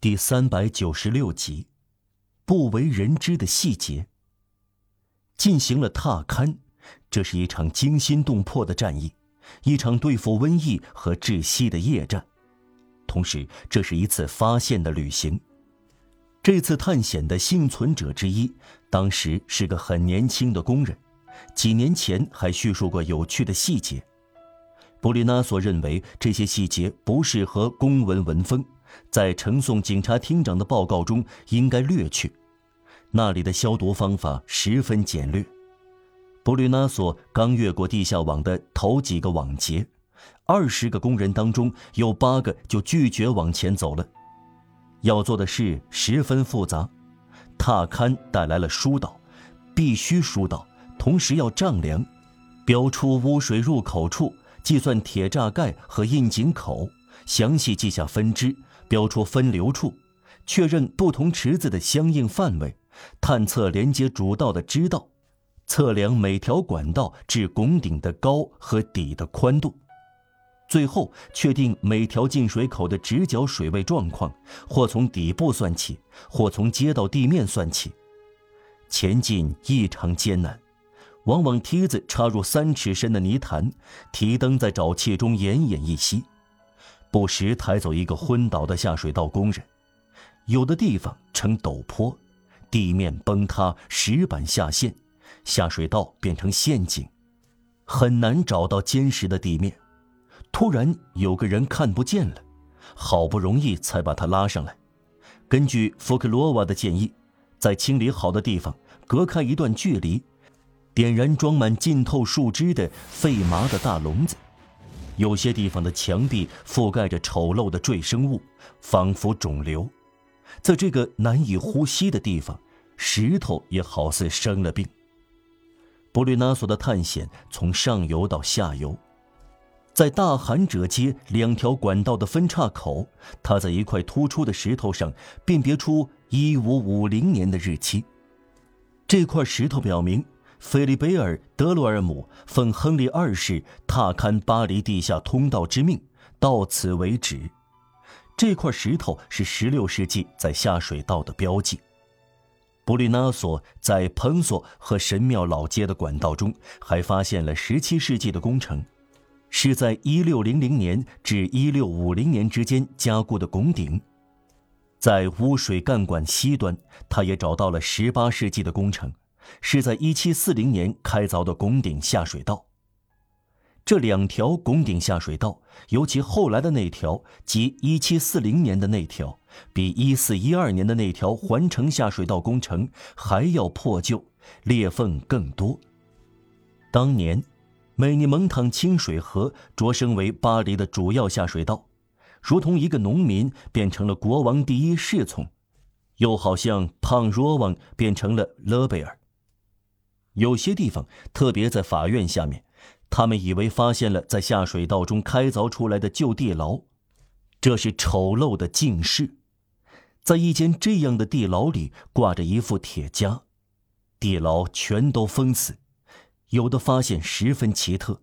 第三百九十六集，不为人知的细节。进行了踏勘，这是一场惊心动魄的战役，一场对付瘟疫和窒息的夜战，同时这是一次发现的旅行。这次探险的幸存者之一，当时是个很年轻的工人，几年前还叙述过有趣的细节。布里纳索认为这些细节不适合公文文风。在呈送警察厅长的报告中应该略去，那里的消毒方法十分简略。布吕纳索刚越过地下网的头几个网节，二十个工人当中有八个就拒绝往前走了。要做的事十分复杂，踏勘带来了疏导，必须疏导，同时要丈量，标出污水入口处，计算铁栅盖和窨井口，详细记下分支。标出分流处，确认不同池子的相应范围，探测连接主道的支道，测量每条管道至拱顶的高和底的宽度，最后确定每条进水口的直角水位状况，或从底部算起，或从接到地面算起。前进异常艰难，往往梯子插入三尺深的泥潭，提灯在沼气中奄奄一息。不时抬走一个昏倒的下水道工人，有的地方呈陡坡，地面崩塌，石板下陷，下水道变成陷阱，很难找到坚实的地面。突然有个人看不见了，好不容易才把他拉上来。根据福克罗瓦的建议，在清理好的地方隔开一段距离，点燃装满浸透树枝的废麻的大笼子。有些地方的墙壁覆盖着丑陋的赘生物，仿佛肿瘤。在这个难以呼吸的地方，石头也好似生了病。布吕纳索的探险从上游到下游，在大寒者街两条管道的分岔口，他在一块突出的石头上辨别出1550年的日期。这块石头表明。菲利贝尔·德罗尔姆奉亨利二世踏勘巴黎地下通道之命，到此为止。这块石头是16世纪在下水道的标记。布吕纳索在彭索和神庙老街的管道中还发现了17世纪的工程，是在1600年至1650年之间加固的拱顶。在污水干管西端，他也找到了18世纪的工程。是在1740年开凿的拱顶下水道。这两条拱顶下水道，尤其后来的那条即1740年的那条，比1412年的那条环城下水道工程还要破旧，裂缝更多。当年，美尼蒙唐清水河擢升为巴黎的主要下水道，如同一个农民变成了国王第一侍从，又好像胖若王变成了勒贝尔。有些地方，特别在法院下面，他们以为发现了在下水道中开凿出来的旧地牢，这是丑陋的镜室。在一间这样的地牢里挂着一副铁枷，地牢全都封死。有的发现十分奇特，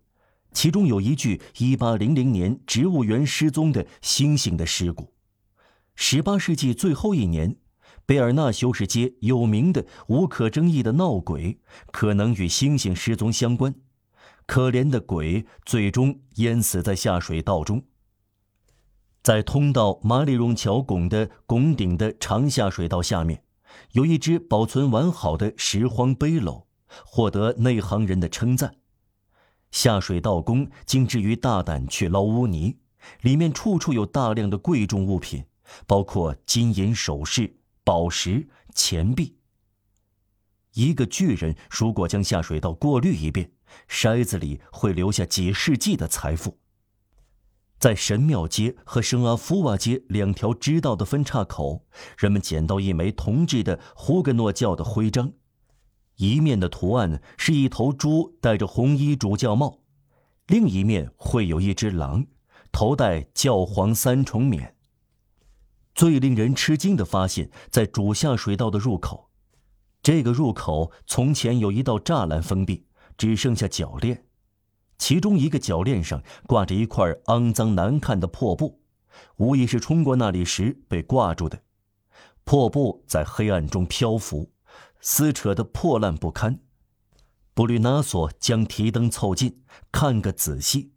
其中有一具1800年植物园失踪的猩猩的尸骨。18世纪最后一年。贝尔纳修士街有名的、无可争议的闹鬼，可能与猩猩失踪相关。可怜的鬼最终淹死在下水道中。在通到马里荣桥拱的拱顶的长下水道下面，有一只保存完好的拾荒背篓，获得内行人的称赞。下水道工竟至于大胆去捞污泥，里面处处有大量的贵重物品，包括金银首饰。宝石、钱币。一个巨人如果将下水道过滤一遍，筛子里会留下几世纪的财富。在神庙街和圣阿夫瓦街两条支道的分岔口，人们捡到一枚铜制的胡格诺教的徽章，一面的图案是一头猪戴着红衣主教帽，另一面绘有一只狼，头戴教皇三重冕。最令人吃惊的发现，在主下水道的入口，这个入口从前有一道栅栏封闭，只剩下铰链，其中一个铰链上挂着一块肮脏难看的破布，无疑是冲过那里时被挂住的。破布在黑暗中漂浮，撕扯得破烂不堪。布吕纳索将提灯凑近，看个仔细。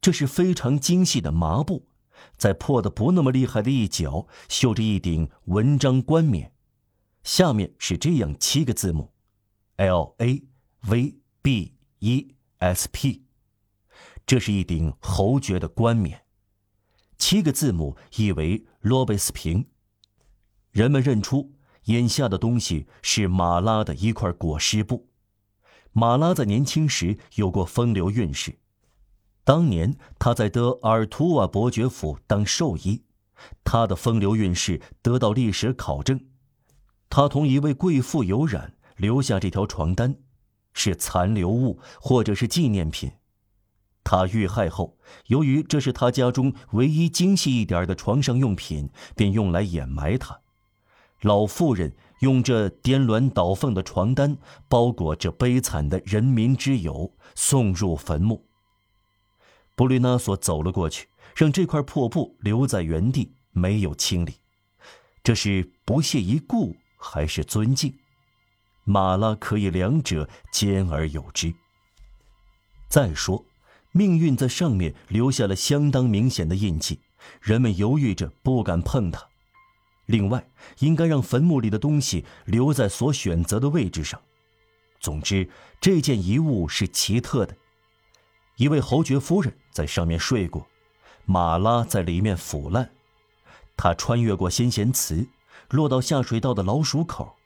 这是非常精细的麻布，在破的不那么厉害的一角绣着一顶文章冠冕，下面是这样七个字母：L A V B E S P。这是一顶侯爵的冠冕，七个字母意为罗贝斯平。人们认出眼下的东西是马拉的一块裹尸布。马拉在年轻时有过风流韵事，当年他在德尔图瓦伯爵府当兽医，他的风流韵事得到历史考证。他同一位贵妇有染，留下这条床单，是残留物或者是纪念品。他遇害后，由于这是他家中唯一精细一点的床上用品，便用来掩埋他。老妇人。用这颠鸾倒凤的床单包裹着悲惨的人民之友，送入坟墓。布吕纳索走了过去，让这块破布留在原地，没有清理。这是不屑一顾，还是尊敬？马拉可以两者兼而有之。再说，命运在上面留下了相当明显的印记，人们犹豫着不敢碰它。另外，应该让坟墓里的东西留在所选择的位置上。总之，这件遗物是奇特的。一位侯爵夫人在上面睡过，马拉在里面腐烂。他穿越过先贤祠，落到下水道的老鼠口。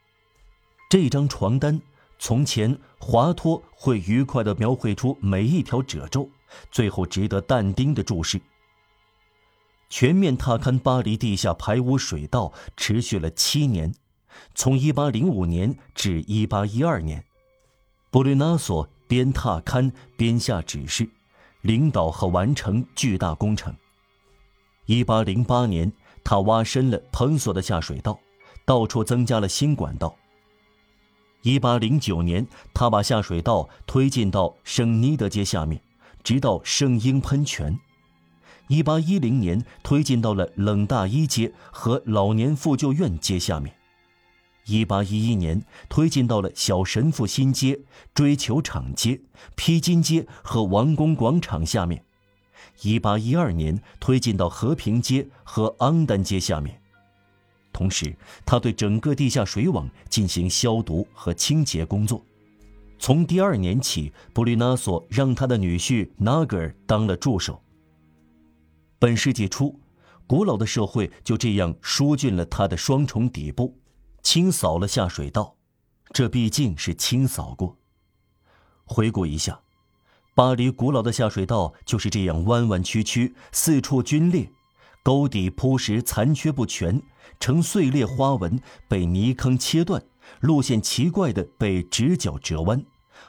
这张床单从前滑脱，会愉快地描绘出每一条褶皱，最后值得但丁的注释。全面踏勘巴黎地下排污水道持续了七年，从1805年至1812年，布吕纳索边踏勘边下指示，领导和完成巨大工程。1808年，他挖深了彭索的下水道，到处增加了新管道。1809年，他把下水道推进到圣尼德街下面，直到圣婴喷泉。一八一零年推进到了冷大衣街和老年妇救院街下面，一八一一年推进到了小神父新街、追求场街、披荆街和王宫广场下面，一八一二年推进到和平街和昂丹街下面。同时，他对整个地下水网进行消毒和清洁工作。从第二年起，布吕纳索让他的女婿纳格尔当了助手。本世纪初，古老的社会就这样疏浚了它的双重底部，清扫了下水道。这毕竟是清扫过。回顾一下，巴黎古老的下水道就是这样弯弯曲曲，四处龟裂，沟底铺石残缺不全，呈碎裂花纹，被泥坑切断，路线奇怪的被直角折弯，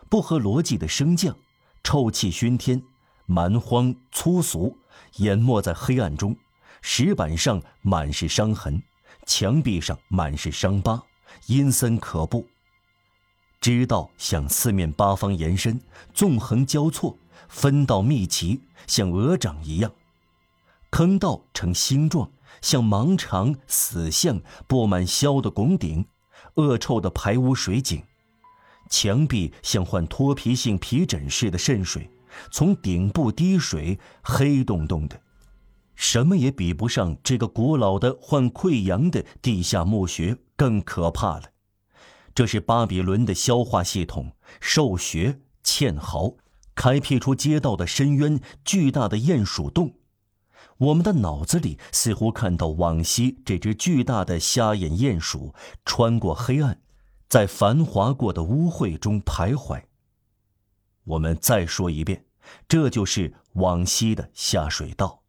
不合逻辑的升降，臭气熏天，蛮荒粗俗。淹没在黑暗中，石板上满是伤痕，墙壁上满是伤疤，阴森可怖。支道向四面八方延伸，纵横交错，分道密集，像鹅掌一样。坑道呈星状，像盲肠死象，布满硝的拱顶，恶臭的排污水井。墙壁像患脱皮性皮疹似的渗水。从顶部滴水，黑洞洞的，什么也比不上这个古老的患溃疡的地下墓穴更可怕了。这是巴比伦的消化系统，兽穴、堑壕，开辟出街道的深渊，巨大的鼹鼠洞。我们的脑子里似乎看到往昔这只巨大的瞎眼鼹鼠穿过黑暗，在繁华过的污秽中徘徊。我们再说一遍，这就是往昔的下水道。